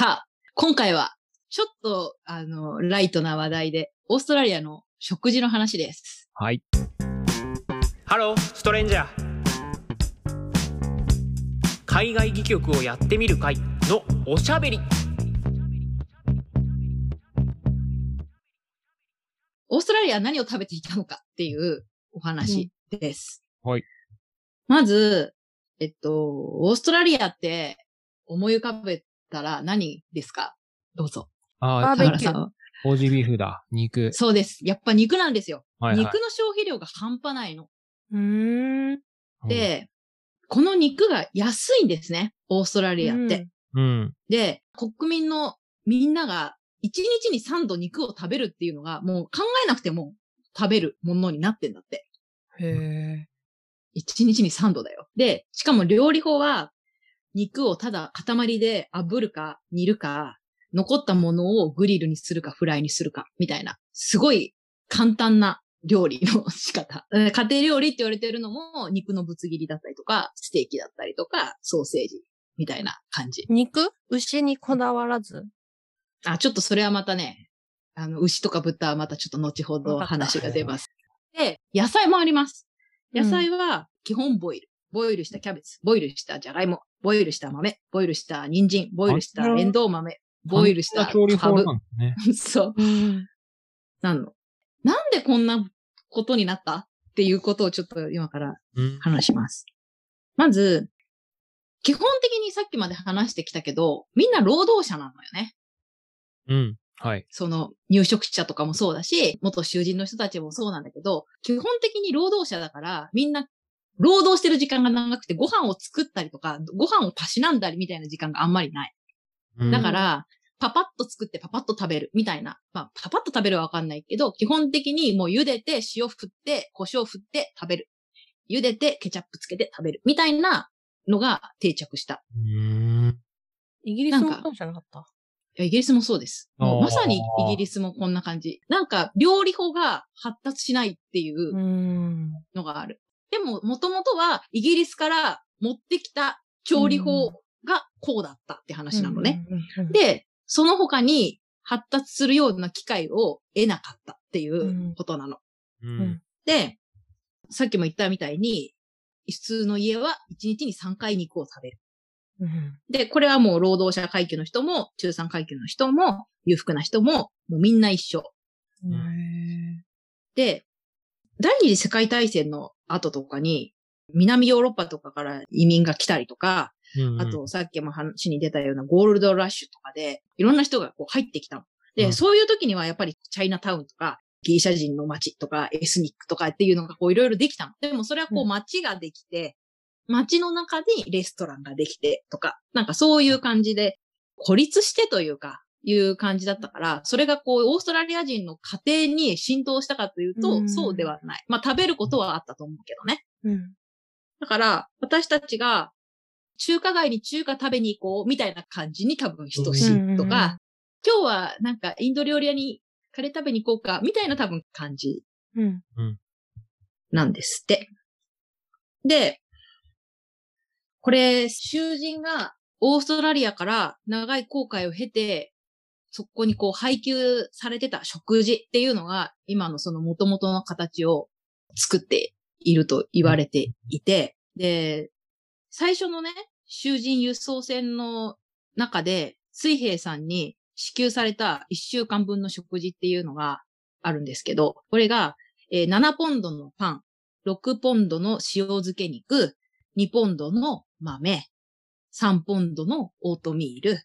さあ、今回は、ちょっと、あの、ライトな話題で、オーストラリアの食事の話です。はい。ハローストレンジャー海外戯曲をやってみる会のおしゃべりオーストラリアは何を食べていたのかっていうお話です。うんはい。まず、えっと、オーストラリアって思い浮かべたら何ですか？どうぞ。ああ、バーベキューオージービーフだ。肉。そうです。やっぱ肉なんですよ。はいはい肉の消費量が半端ないの。うーん。で、この肉が安いんですね。オーストラリアって。うん。で、国民のみんなが1日に3度肉を食べるっていうのがもう考えなくても食べるものになってんだって。へえ。1日に3度だよ。で、しかも料理法は肉をただ塊で炙るか煮るか、残ったものをグリルにするかフライにするかみたいな、すごい簡単な料理の仕方。え ー家庭料理って言われてるのも肉のぶつ切りだったりとか、ステーキだったりとか、ソーセージみたいな感じ。肉？牛にこだわらず？あ、ちょっとそれはまたね、あの、牛とか豚はまたちょっと後ほど話が出ます。で、野菜もあります。野菜は基本ボイル。ボイルしたキャベツ、ボイルしたじゃがいも、ボイルした豆、ボイルした人参、ボイルしたエンドウ豆、ボイルした調理法カブ。なんですね。そう。うん。なんの？なんでこんなことになった？っていうことをちょっと今からうん。話します。まず、基本的にさっきまで話してきたけど、みんな労働者なのよね。うん。はい。その入植者とかもそうだし、元囚人の人たちもそうなんだけど、基本的に労働者だから、みんな労働してる時間が長くて、ご飯を作ったりとか、ご飯をたしなんだりみたいな時間があんまりない。うんだから、パパッと作ってパパッと食べるみたいな。まあ、パパッと食べるはわかんないけど、基本的にもう茹でて塩振って、胡椒振って食べる。茹でてケチャップつけて食べる。みたいなのが定着した。イギリスもそうじゃなかった？イギリスもそうです。まさにイギリスもこんな感じ。なんか、料理法が発達しないっていううん。のがある。でも、もともとはイギリスから持ってきた調理法がこうだったって話なのね。で、その他に発達するような機会を得なかったっていうことなの。うん。で、さっきも言ったみたいに、普通の家は1日に3回肉を食べる。うん。で、これはもう労働者階級の人も、中産階級の人も、裕福な人も、もうみんな一緒。で、第二次世界大戦の後とかに、南ヨーロッパとかから移民が来たりとか、うんあ、とさっきも話に出たようなゴールドラッシュとかで、いろんな人がこう入ってきたの。で、うんそういう時にはやっぱりチャイナタウンとか、ギリシャ人の街とか、エスニックとかっていうのがこういろいろできたの。でもそれはこううん街ができて、街の中にレストランができてとか、なんかそういう感じで孤立してというか、いう感じだったから、それがこう、オーストラリア人の家庭に浸透したかというと、うんそうではない。まあ食べることはあったと思うけどね。うん。だから、私たちが中華街に中華食べに行こうみたいな感じに多分等しいとか、今日はなんかインド料理屋にカレー食べに行こうかみたいな多分感じうん。なんですって。で、これ、囚人がオーストラリアから長い航海を経て、そこにこう配給されてた食事っていうのが今のその元々の形を作っていると言われていて、で、最初のね、囚人輸送船の中で水兵さんに支給された1週間分の食事っていうのがあるんですけど、これがえ7ポンドのパン、6ポンドの塩漬け肉、2ポンドの豆、3ポンドのオートミール、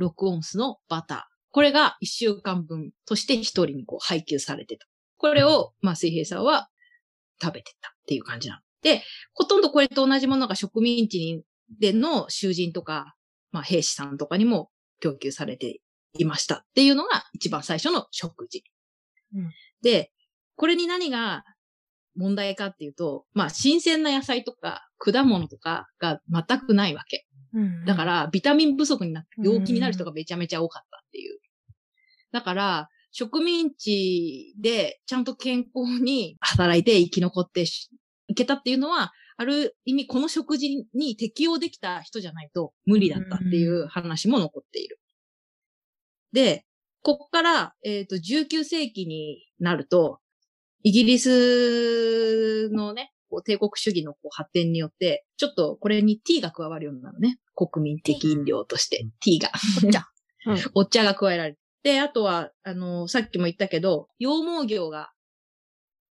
6オンスのバター。これが1週間分として1人にこう配給されてた。これを、まあ、水平さんは食べてたっていう感じなの。で、ほとんどこれと同じものが植民地にでの囚人とか、まあ、兵士さんとかにも供給されていましたっていうのが一番最初の食事。うんで、これに何が問題かっていうと、まあ、新鮮な野菜とか果物とかが全くないわけ。うん。だか、ら、ビタミン不足になって病気になる人がめちゃめちゃ多かったっていう。だから、植民地でちゃんと健康に働いて生き残ってしいけたっていうのは、ある意味この食事に適応できた人じゃないと無理だったっていう話も残っている。で、ここから、えっ、と、19世紀になると、イギリスのね、こう帝国主義のこう発展によって、ちょっとこれにティーが加わるようになるのね。国民的飲料として、ティーが。お茶。うんお茶が加えられる。で、あとは、あの、さっきも言ったけど、羊毛業が、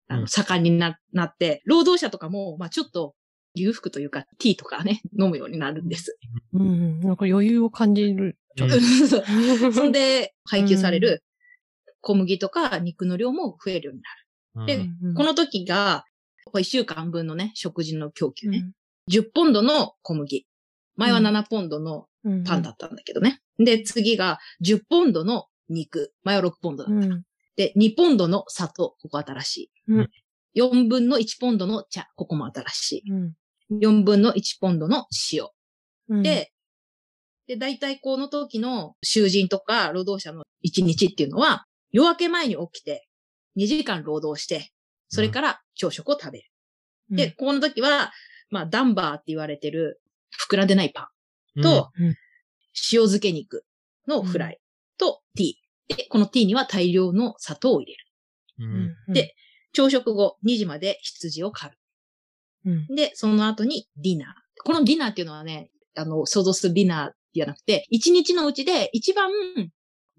あの、うん盛んにななって、労働者とかも、まあちょっと、裕福というか、ティーとかね、飲むようになるんです。うん。なんか余裕を感じる。うん そんで、配給される小麦とか肉の量も増えるようになる。でうんこの時が、これ1週間分のね、食事の供給ね。うん10ポンドの小麦。前は7ポンドのうんパンだったんだけどね。で、次が10ポンドの肉。前は6ポンドだった。うん。で、2ポンドの砂糖。ここ新しい。うん4分の1ポンドの茶。ここも新しうん。い。4分の1ポンドの塩。うん、で、で、大体この時の囚人とか労働者の1日っていうのは、夜明け前に起きて、2時間労働して、それから朝食を食べる。うんで、、ここの時は、まあ、ダンバーって言われてる、膨らんでないパンうんと、うん塩漬け肉のフライとティー。で、このティーには大量の砂糖を入れる。で、朝食後2時まで羊を狩うん。る。で、その後にディナー。このディナーっていうのはね、あの、想像するディナーじゃなくて、1日のうちで一番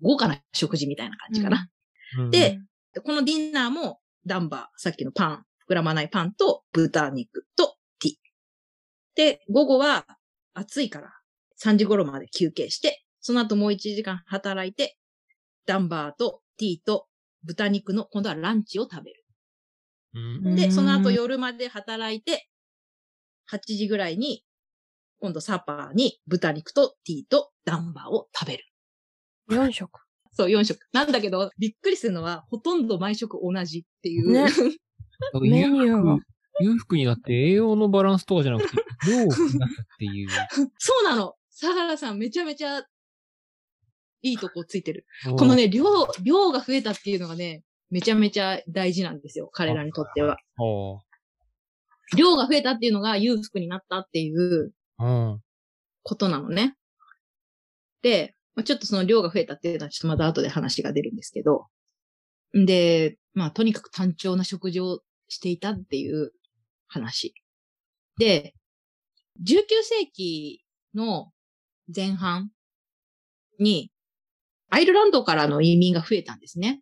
豪華な食事みたいな感じかな。うんで、でこのディナーもダンバー、さっきのパン、膨らまないパンと豚肉とティー。で、午後は暑いから3時頃まで休憩して、その後もう1時間働いて、ダンバーとティーと豚肉の今度はランチを食べる。うんで、うんその後夜まで働いて、8時ぐらいに、今度サッパーに豚肉とティーとダンバーを食べる。4食。そう、4食。なんだけど、びっくりするのは、ほとんど毎食同じっていう。ね メニューが。裕福になって栄養のバランスとかじゃなくて、量を増やすっていう。そうなの。サハラさんめちゃめちゃいいとこついてる。このね、量、量が増えたっていうのがね、めちゃめちゃ大事なんですよ。彼らにとっては。量が増えたっていうのが裕福になったっていううん。ことなのね。で、まあちょっとその量が増えたっていうのはちょっとまた後で話が出るんですけど。んで、まあとにかく単調な食事をしていたっていう話。で、19世紀の前半に、アイルランドからの移民が増えたんですね。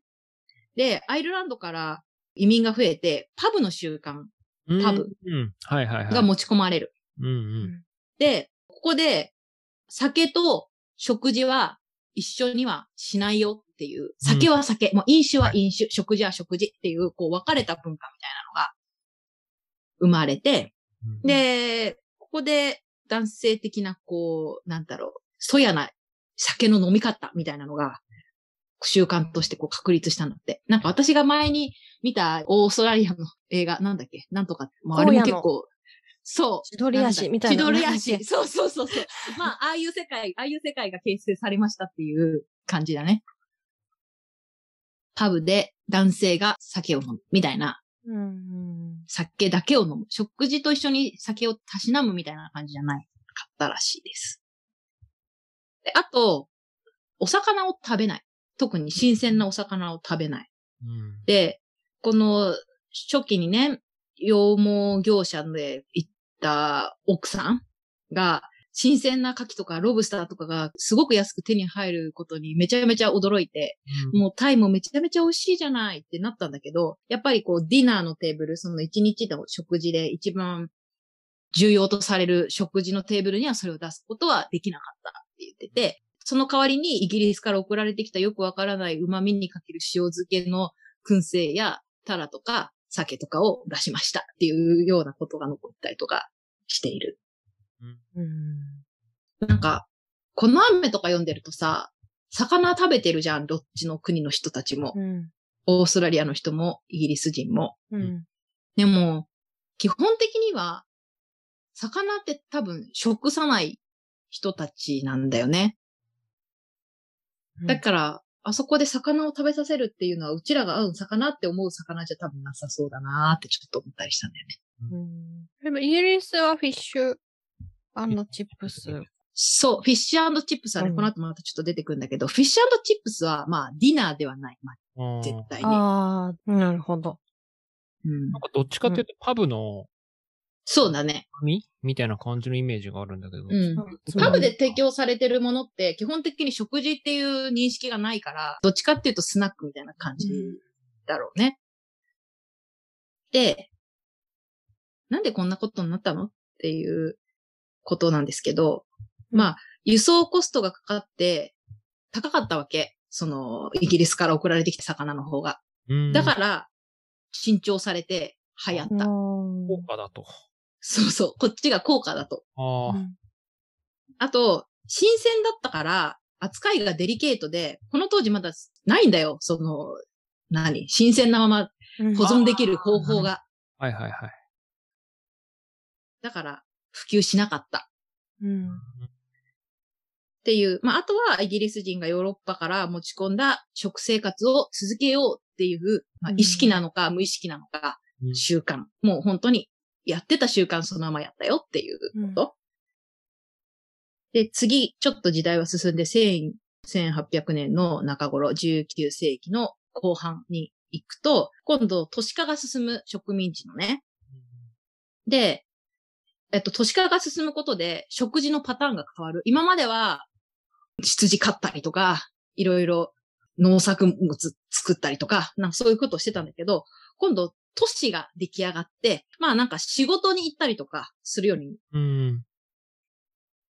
で、アイルランドから移民が増えて、パブの習慣パブうん。はいはいはい。が持ち込まれる。うんうん。で、ここで、酒と食事は一緒にはしないよっていう、酒は酒、もう飲酒は飲酒、食事は食事っていう、こう分かれた文化みたいなのが生まれて、うん、で、ここで男性的な、こう、なんだろう、そやな酒の飲み方みたいなのが、習慣としてこう確立したんだって。なんか私が前に見たオーストラリアの映画、なんだっけ？なんとか、まあ、あれも結構、そう。千鳥足みたいな。千鳥足。け そうそうそうそう。まあ、ああいう世界、ああいう世界が形成されましたっていう感じだね。パブで男性が酒を飲むみたいな、うん。酒だけを飲む。食事と一緒に酒をたしなむみたいな感じじゃないかったらしいです。であと、お魚を食べない。特に新鮮なお魚を食べない。うん。で、この初期にね、羊毛業者で行った奥さんが、新鮮な牡蠣とかロブスターとかがすごく安く手に入ることにめちゃめちゃ驚いて、もうタイもめちゃめちゃ美味しいじゃないってなったんだけど、やっぱりこうディナーのテーブル、その一日の食事で一番重要とされる食事のテーブルにはそれを出すことはできなかった言ってて、その代わりにイギリスから送られてきたよくわからない旨味にかける塩漬けの燻製やタラとか酒とかを出しましたっていうようなことが残ったりとかしている。うん。なんか、この雨とか読んでるとさ、魚食べてるじゃん、どっちの国の人たちも。うん。オーストラリアの人も、イギリス人も。うん。でも、基本的には、魚って多分食さない人たちなんだよね。だから、あそこで魚を食べさせるっていうのは、うちらが合う魚って思う魚じゃ多分なさそうだなーってちょっと思ったりしたんだよね。うん。でもイギリスはフィッシュチップスそう、フィッシュチップスはね、うんこの後またちょっと出てくるんだけど、フィッシュチップスは、まあ、ディナーではない。まあ、うん絶対に。ああ、なるほど。うんなんかどっちかっていうと、パブのそうだね。紙？みたいな感じのイメージがあるんだけど。うん。パブで提供されてるものって、基本的に食事っていう認識がないから、どっちかっていうとスナックみたいな感じだろうね。で、なんでこんなことになったのっていうことなんですけど、まあ、輸送コストがかかって、高かったわけ。その、イギリスから送られてきた魚の方が。うんだから、新調されて流行った。高価だと。そうそう。こっちが高価だと。ああ。あと、新鮮だったから、扱いがデリケートで、この当時まだないんだよ。その、何？新鮮なまま保存できる方法が。はいはいはい。だから、普及しなかった。うん。っていう。まあ、あとはイギリス人がヨーロッパから持ち込んだ食生活を続けようっていう、まあう、ん意識なのか無意識なのか、うん習慣。もう本当にやってた習慣そのままやったよっていうこと。で、次、ちょっと時代は進んで、1000 1800年の中頃、19世紀の後半に行くと、今度都市化が進む植民地のね。で、えっと、都市化が進むことで食事のパターンが変わる。今までは羊飼ったりとか、いろいろ農作物作ったりとか、なんかそういうことをしてたんだけど、今度都市が出来上がって、まあなんか仕事に行ったりとかするようにうん。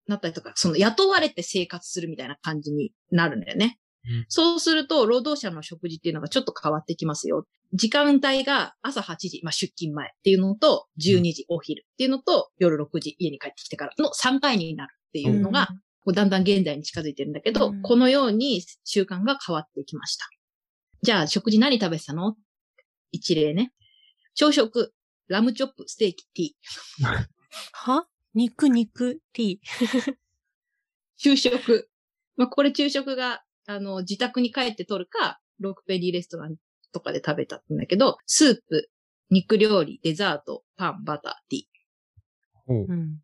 なったりとか、その雇われて生活するみたいな感じになるんだよね。うんそうすると、労働者の食事っていうのがちょっと変わってきますよ。時間帯が朝8時、まあ出勤前っていうのと、12時お昼っていうのと、夜6時家に帰ってきてからの3回になるっていうのが、だんだん現代に近づいてるんだけど、うんこのように習慣が変わってきました。じゃあ、食事何食べてたの？一例ね。朝食、ラムチョップ、ステーキ、ティー。は？肉、肉、ティー。昼食。まあ、これ昼食が、あの、自宅に帰って取るか、ロークペリーレストランとかで食べたんだけど、スープ、肉料理、デザート、パン、バター、ティー。ほう。うん。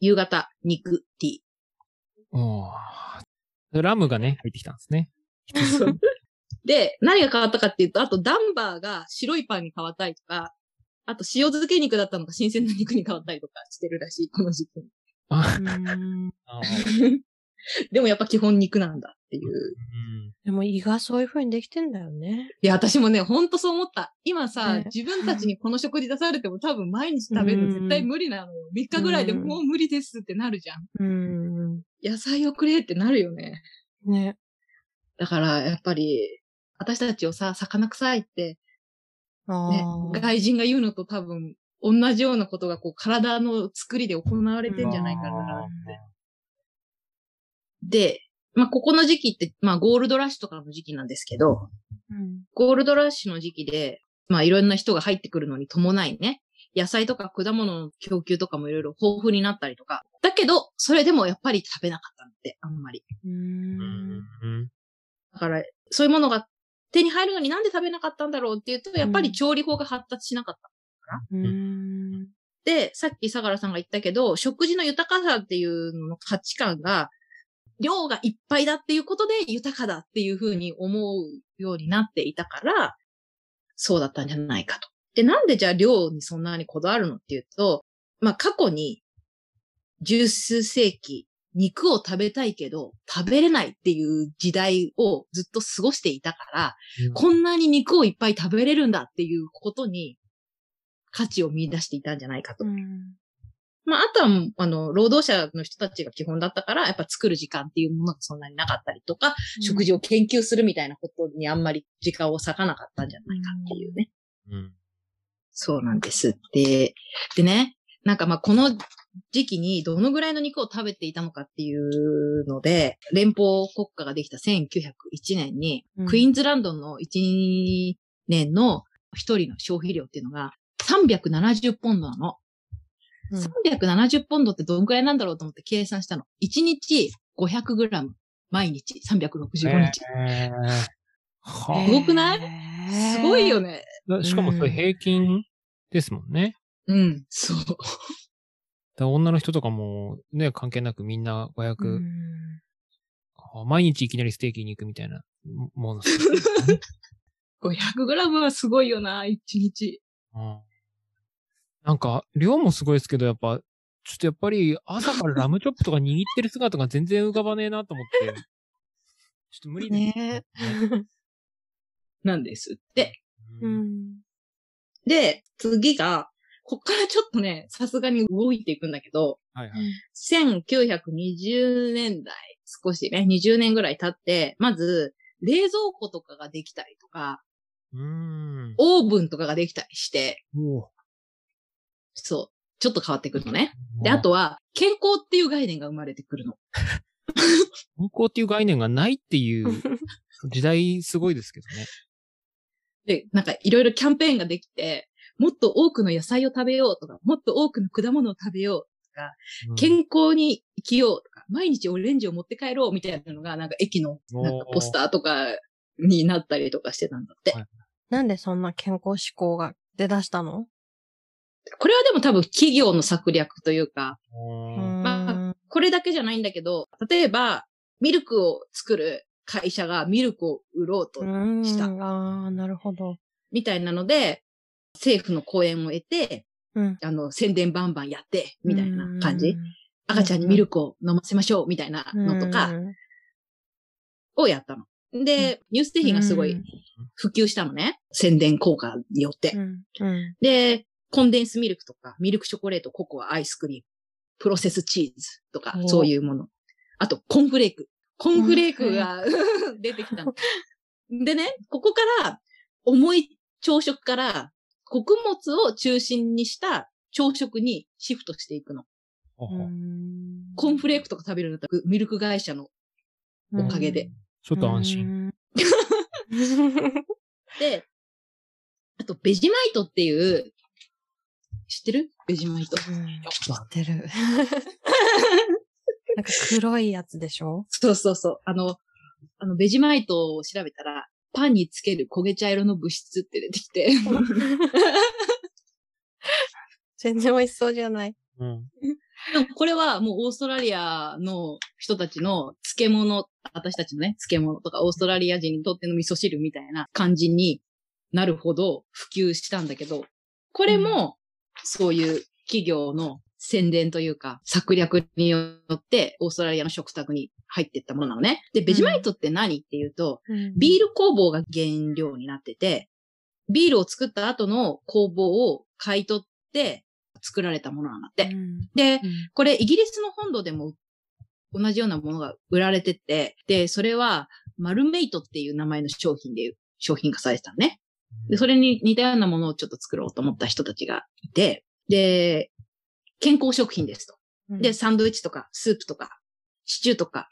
夕方、肉、ティー。ラムがね、入ってきたんですね。で、何が変わったかっていうと、あとダンバーが白いパンに変わったりとか、あと塩漬け肉だったのが新鮮な肉に変わったりとかしてるらしい、この時期に。でもやっぱ基本肉なんだっていう。うんでも胃がそういう風にできてんだよね。いや、私もね、ほんとそう思った。今さ、ね自分たちにこの食事出されても多分毎日食べるの絶対無理なのよ。3日ぐらいでうんもう無理ですってなるじゃん。うん。野菜をくれってなるよね。ね。だから、やっぱり、私たちをさ、魚臭いって、あねあ。、外人が言うのと多分、同じようなことがこう、体の作りで行われてんじゃないかなって。で、まあ、ここの時期って、まあ、ゴールドラッシュとかの時期なんですけど、うん。ゴールドラッシュの時期で、まあ、いろんな人が入ってくるのに伴いね、野菜とか果物の供給とかもいろいろ豊富になったりとか。だけど、それでもやっぱり食べなかったんって、あんまり。だから、そういうものが手に入るのになんで食べなかったんだろうっていうと、やっぱり調理法が発達しなかった。うん。で、さっき相良さんが言ったけど、食事の豊かさっていうのの価値観が、量がいっぱいだっていうことで豊かだっていうふうに思うようになっていたから、そうだったんじゃないかと。で、なんでじゃあ量にそんなにこだわるのっていうと、まあ過去に十数世紀肉を食べたいけど食べれないっていう時代をずっと過ごしていたから、こんなに肉をいっぱい食べれるんだっていうことに価値を見出していたんじゃないかと。うん。まあ、あとは、あの、労働者の人たちが基本だったから、やっぱ作る時間っていうものがそんなになかったりとか、食事を研究するみたいなことにあんまり時間を割かなかったんじゃないかっていうね。うん。そうなんです。で、でね、なんかまあこの時期にどのぐらいの肉を食べていたのかっていうので、連邦国家ができた1901年に、うんクイーンズランドの1年の一人の消費量っていうのが370ポンドなの。うん370ポンドってどのくらいなんだろうと思って計算したの。1日500グラム。毎日365日。えーはすごくない？すごいよね。しかもそれ平均ですもんね。うん、そう。だ女の人とかもね、関係なくみんな500、うんあ毎日いきなりステーキに行くみたいなもの。500グラムはすごいよな、1日。うんなんか、量もすごいですけど、やっぱ、ちょっとやっぱり朝からラムチョップとか握ってる姿が全然浮かばねえなと思って、ちょっと無理ですね なんですって。ううんん。で、次が、こっからちょっとね、さすがに動いていくんだけど、はいはい。1920年代、少しね、20年ぐらい経って、まず、冷蔵庫とかができたりとか、うーん。オーブンとかができたりして、おそう、ちょっと変わってくるのね。で、あと、は、健康っていう概念が生まれてくるの。健康っていう概念がないっていう 時代すごいですけどね。で、なんかいろいろキャンペーンができて、もっと多くの野菜を食べようとか、もっと多くの果物を食べよう、うん健康に生きようとか、毎日オレンジを持って帰ろうみたいなのが、なんか駅のなんかポスターとかになったりとかしてたんだって。はいなんでそんな健康志向が出だしたの？これはでも多分企業の策略というか、うんまこれだけじゃないんだけど、例えば、ミルクを作る会社がミルクを売ろうと、うん。したああ、なるほど。みたいなので、政府の講演を得て、うん。あの、宣伝バンバンやって、みたいな感じ。赤ちゃんにミルクを飲ませましょう、みたいなのとかうんをやったの。で、乳製品がすごいうん普及したのね。宣伝効果によって。で、コンデンスミルクとか、ミルクチョコレート、ココア、アイスクリーム、プロセスチーズとかお、そういうもの。あと、コーンフレーク。コーンフレークが出てきたの。でね、ここから、重い朝食から、穀物を中心にした朝食にシフトしていくの。コーンフレークとか食べるんだったら、ミルク会社のおかげで。ちょっと安心。心。で、あと、ベジマイトっていう、知ってる？ベジマイト。うん知ってる。なんか黒いやつでしょ？そうそうそう。あの、あの、ベジマイトを調べたら、パンにつける焦げ茶色の物質って出てきて、全然美味しそうじゃない。うん。でもこれはもうオーストラリアの人たちの漬物、私たちのね、漬物とかオーストラリア人にとっての味噌汁みたいな感じになるほど普及したんだけど、これもそういう企業の宣伝というか策略によってオーストラリアの食卓に入っていったものなのね。で、ベジマイトって何っていうと、ビール工房が原料になってて、ビールを作った後の工房を買い取って作られたものなんだって。うんで、うんこれイギリスの本土でも同じようなものが売られてて、で、それはマルメイトっていう名前の商品で商品化されてたのね。で、それに似たようなものをちょっと作ろうと思った人たちがいて、で、健康食品ですと。で、サンドイッチとかスープとかシチューとか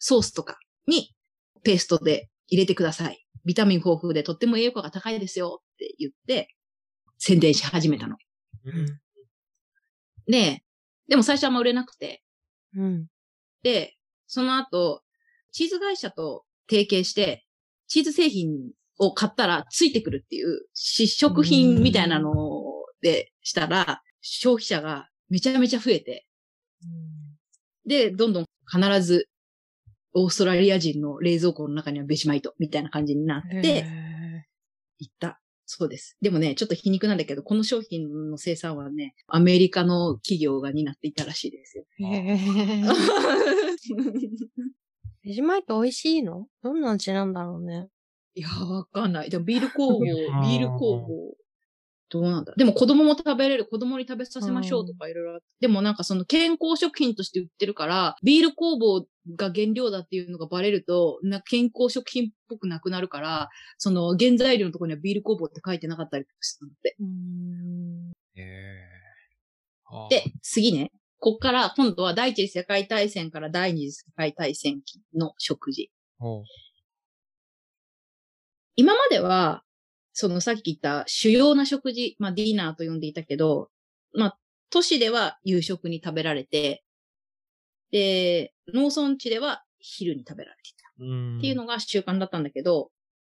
ソースとかにペーストで入れてください。ビタミン豊富でとっても栄養価が高いですよって言って宣伝し始めたの。うんで、でも最初はあんま売れなくて、うん。で、その後、チーズ会社と提携して、チーズ製品を買ったらついてくるっていう試食品みたいなのでしたら、消費者がめちゃめちゃ増えて、で、どんどん必ずオーストラリア人の冷蔵庫の中にはベジマイトみたいな感じになってへいった。そうです。でもね、ちょっと皮肉なんだけど、この商品の生産はね、アメリカの企業が担っていたらしいですよ。ベジマイト美味しいの？どんな味なんだろうね。いやー、わかんない。でもビール工房、ビール工房、どうなんだでも子供も食べれる、子供に食べさせましょうとかいろいろあって。でもなんかその健康食品として売ってるから、ビール工房が原料だっていうのがバレると、な健康食品っぽくなくなるから、その原材料のところにはビール工房って書いてなかったりするのって。うん。へえあーで、次ね。こっから今度は第一次世界大戦から第二次世界大戦期の食事。今までは、そのさっき言った主要な食事、まあディナーと呼んでいたけど、まあ都市では夕食に食べられて、で、農村地では昼に食べられていた。うん。っていうのが習慣だったんだけど、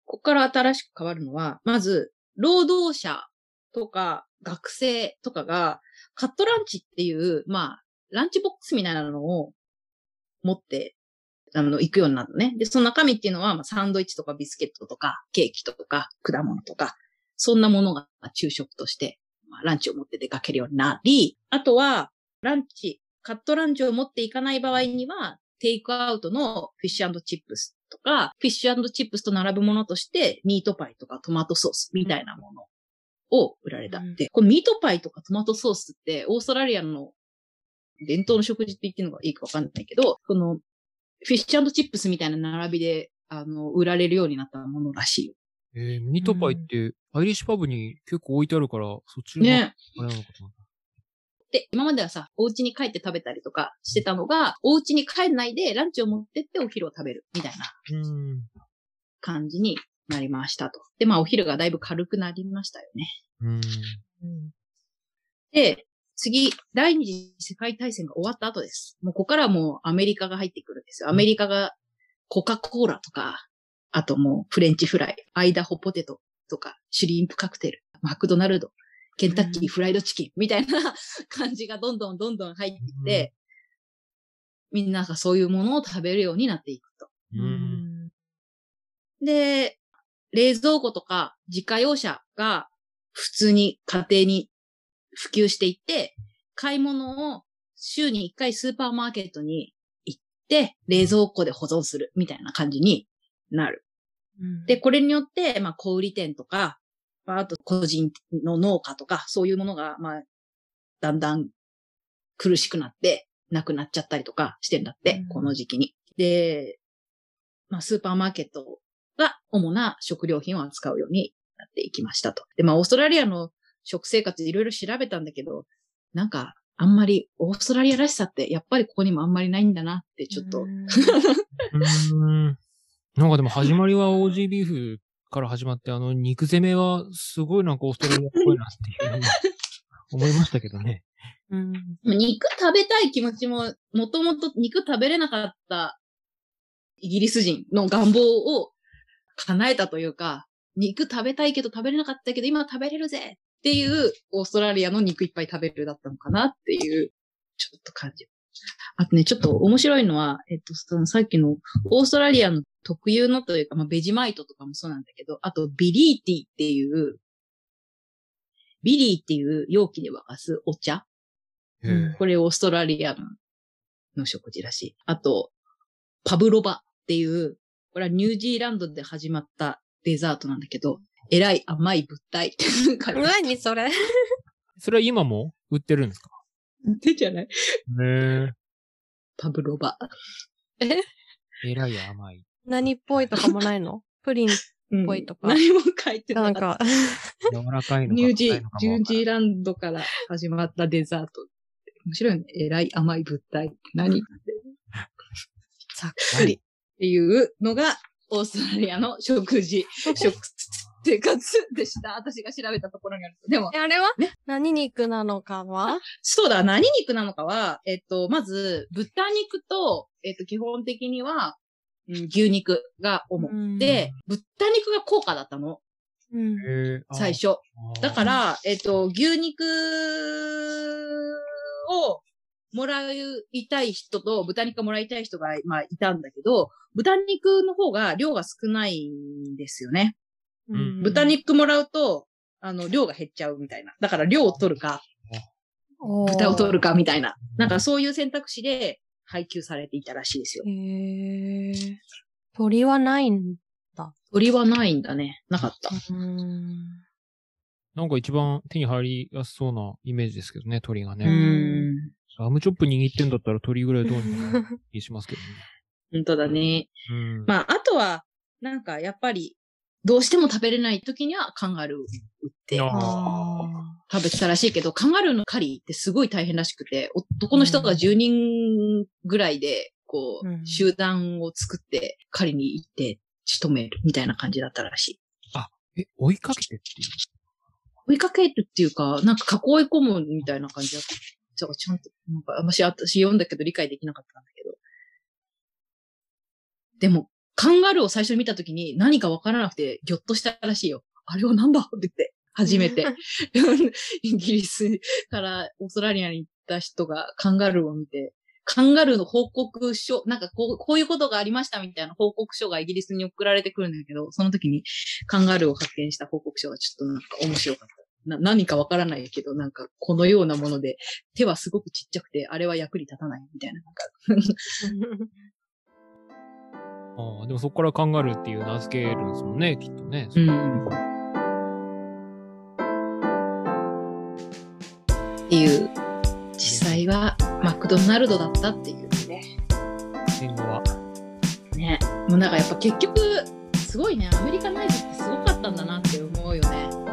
ここから新しく変わるのは、まず、労働者とか学生とかが、カットランチっていう、まあ、ランチボックスみたいなのを持って、あの、行くようになるのね。で、その中身っていうのは、まあ、サンドイッチとかビスケットとか、ケーキとか、果物とか、そんなものが昼食として、まあ、ランチを持って出かけるようになり、あとは、ランチ、カットランチを持っていかない場合には、テイクアウトのフィッシュチップスとか、フィッシュチップスと並ぶものとして、ミートパイとかトマトソースみたいなものを売られた。うんで、このミートパイとかトマトソースって、オーストラリアの伝統の食事って言ってるのがいいかわかんないけど、このフィッシュチップスみたいな並びで、あの、売られるようになったものらしいよ。えー、ミートパイって、アイリッシュパブに結構置いてあるから、そっちのね。あれなのかと思った。で、今まではさ、お家に帰って食べたりとかしてたのが、お家に帰んないでランチを持ってってお昼を食べるみたいなうん。感じになりましたと。で、まあお昼がだいぶ軽くなりましたよね。うん。うんで、次、第二次世界大戦が終わった後です。もうここからもうアメリカが入ってくるんですよ。アメリカがコカ・コーラとか、あともうフレンチフライ、アイダホポテトとか、シュリンプカクテル、マクドナルド、ケンタッキーフライドチキンみたいな 感じがどんどんどんどん入ってきて、みんながそういうものを食べるようになっていくと。うん。で、冷蔵庫とか自家用車が普通に家庭に普及していって、買い物を週に1回スーパーマーケットに行って、冷蔵庫で保存するみたいな感じになる。うんで、これによって、まあ、小売店とか、まあ、あと個人の農家とか、そういうものが、まあ、だんだん苦しくなって、なくなっちゃったりとかしてんだって、うんこの時期に。で、まあ、スーパーマーケットが主な食料品を扱うようになっていきましたと。で、まあ、オーストラリアの食生活いろいろ調べたんだけど、なんか、あんまりオーストラリアらしさって、やっぱりここにもあんまりないんだなって、ちょっと。なんかでも始まりはオージービーフから始まって、あの、肉攻めはすごいなんかオーストラリアっぽいなっていうふうに 思いましたけどね。うん肉食べたい気持ちも、もともと肉食べれなかったイギリス人の願望を叶えたというか、肉食べたいけど食べれなかったけど今食べれるぜっていうオーストラリアの肉いっぱい食べるだったのかなっていう、ちょっと感じ。あとね、ちょっと面白いのは、えっと、そのさっきのオーストラリアの特有のというか、まあ、ベジマイトとかもそうなんだけど、あとビリーティっていう、ビリーっていう容器で沸かすお茶これオーストラリアのの食事らしい。あと、パブロバっていう、これはニュージーランドで始まったデザートなんだけど、えらい甘い物体って書いてある。何それ それは今も売ってるんですか？でじゃない？へえ。パブロバ。え？らい甘い。何っぽいとかもないの？プリン、うんぽいとか何も書いてなかった。なんか、柔らかいのかニュージーランドから始まったデザート。面白いね。えらい甘い物体って何？ってざっくり。いうのが、オーストラリアの食事、食生活でした。私が調べたところにある。でもえ、あれは？ね？何肉なのかは？そうだ、何肉なのかは、えっと、まず、豚肉と、えっと、基本的には、うん牛肉が主。うんで、豚肉が高価だったの、うん。へえ。あ最。初。だか、ら、えっと、牛肉をもらいたい人と豚肉がもらいたい人が、まあ、いたんだけど、豚肉の方が量が少ないんですよね。うん豚肉もらうと、あの、量が減っちゃうみたいな。だから量を取るか、豚を取るかみたいな。なんかそういう選択肢で配給されていたらしいですよ。へー。鳥はないん鳥はないんだね。なかった。うん。なんか一番手に入りやすそうなイメージですけどね、鳥がうね。ん。ラムチョップ握ってんだったら鳥ぐらいどうにか気しますけどね。本当だね。うん。まあ、あとは、なんかやっぱり、どうしても食べれない時にはカンガルーを売ってああ食べてたらしいけど、カンガルーの狩りってすごい大変らしくて、男の人が10人ぐらいで、こう集団を作って狩りに行って仕留めるみたいな感じだったらしい。え、追いかけてっていう。追いかけるっていうか、なんか囲い込むみたいな感じだった。ちょちゃんと、なんか、あんまし私読んだけど理解できなかったんだけど。でも、カンガルーを最初に見たときに何かわからなくてギョッとしたらしいよ。あれはなんだって言って。初めて。イギリスからオーストラリアに行った人がカンガルーを見て、カンガルーの報告書、なんかこう、こういうことがありましたみたいな報告書がイギリスに送られてくるんだけど、その時にカンガルーを発見した報告書がちょっとなんか面白かった。な何かわからないけど、なんかこのようなもので、手はすごくちっちゃくて、あれは役に立たないみたいな。なんか ああ、でもそこからカンガルーっていう名付けるんですもんね、きっとね。うん。っていう、実際はマクドナルドだったっていうね。戦後は。ね。もうなんかやっぱ結局、すごいね、アメリカナイズってすごかったんだなって思うよね。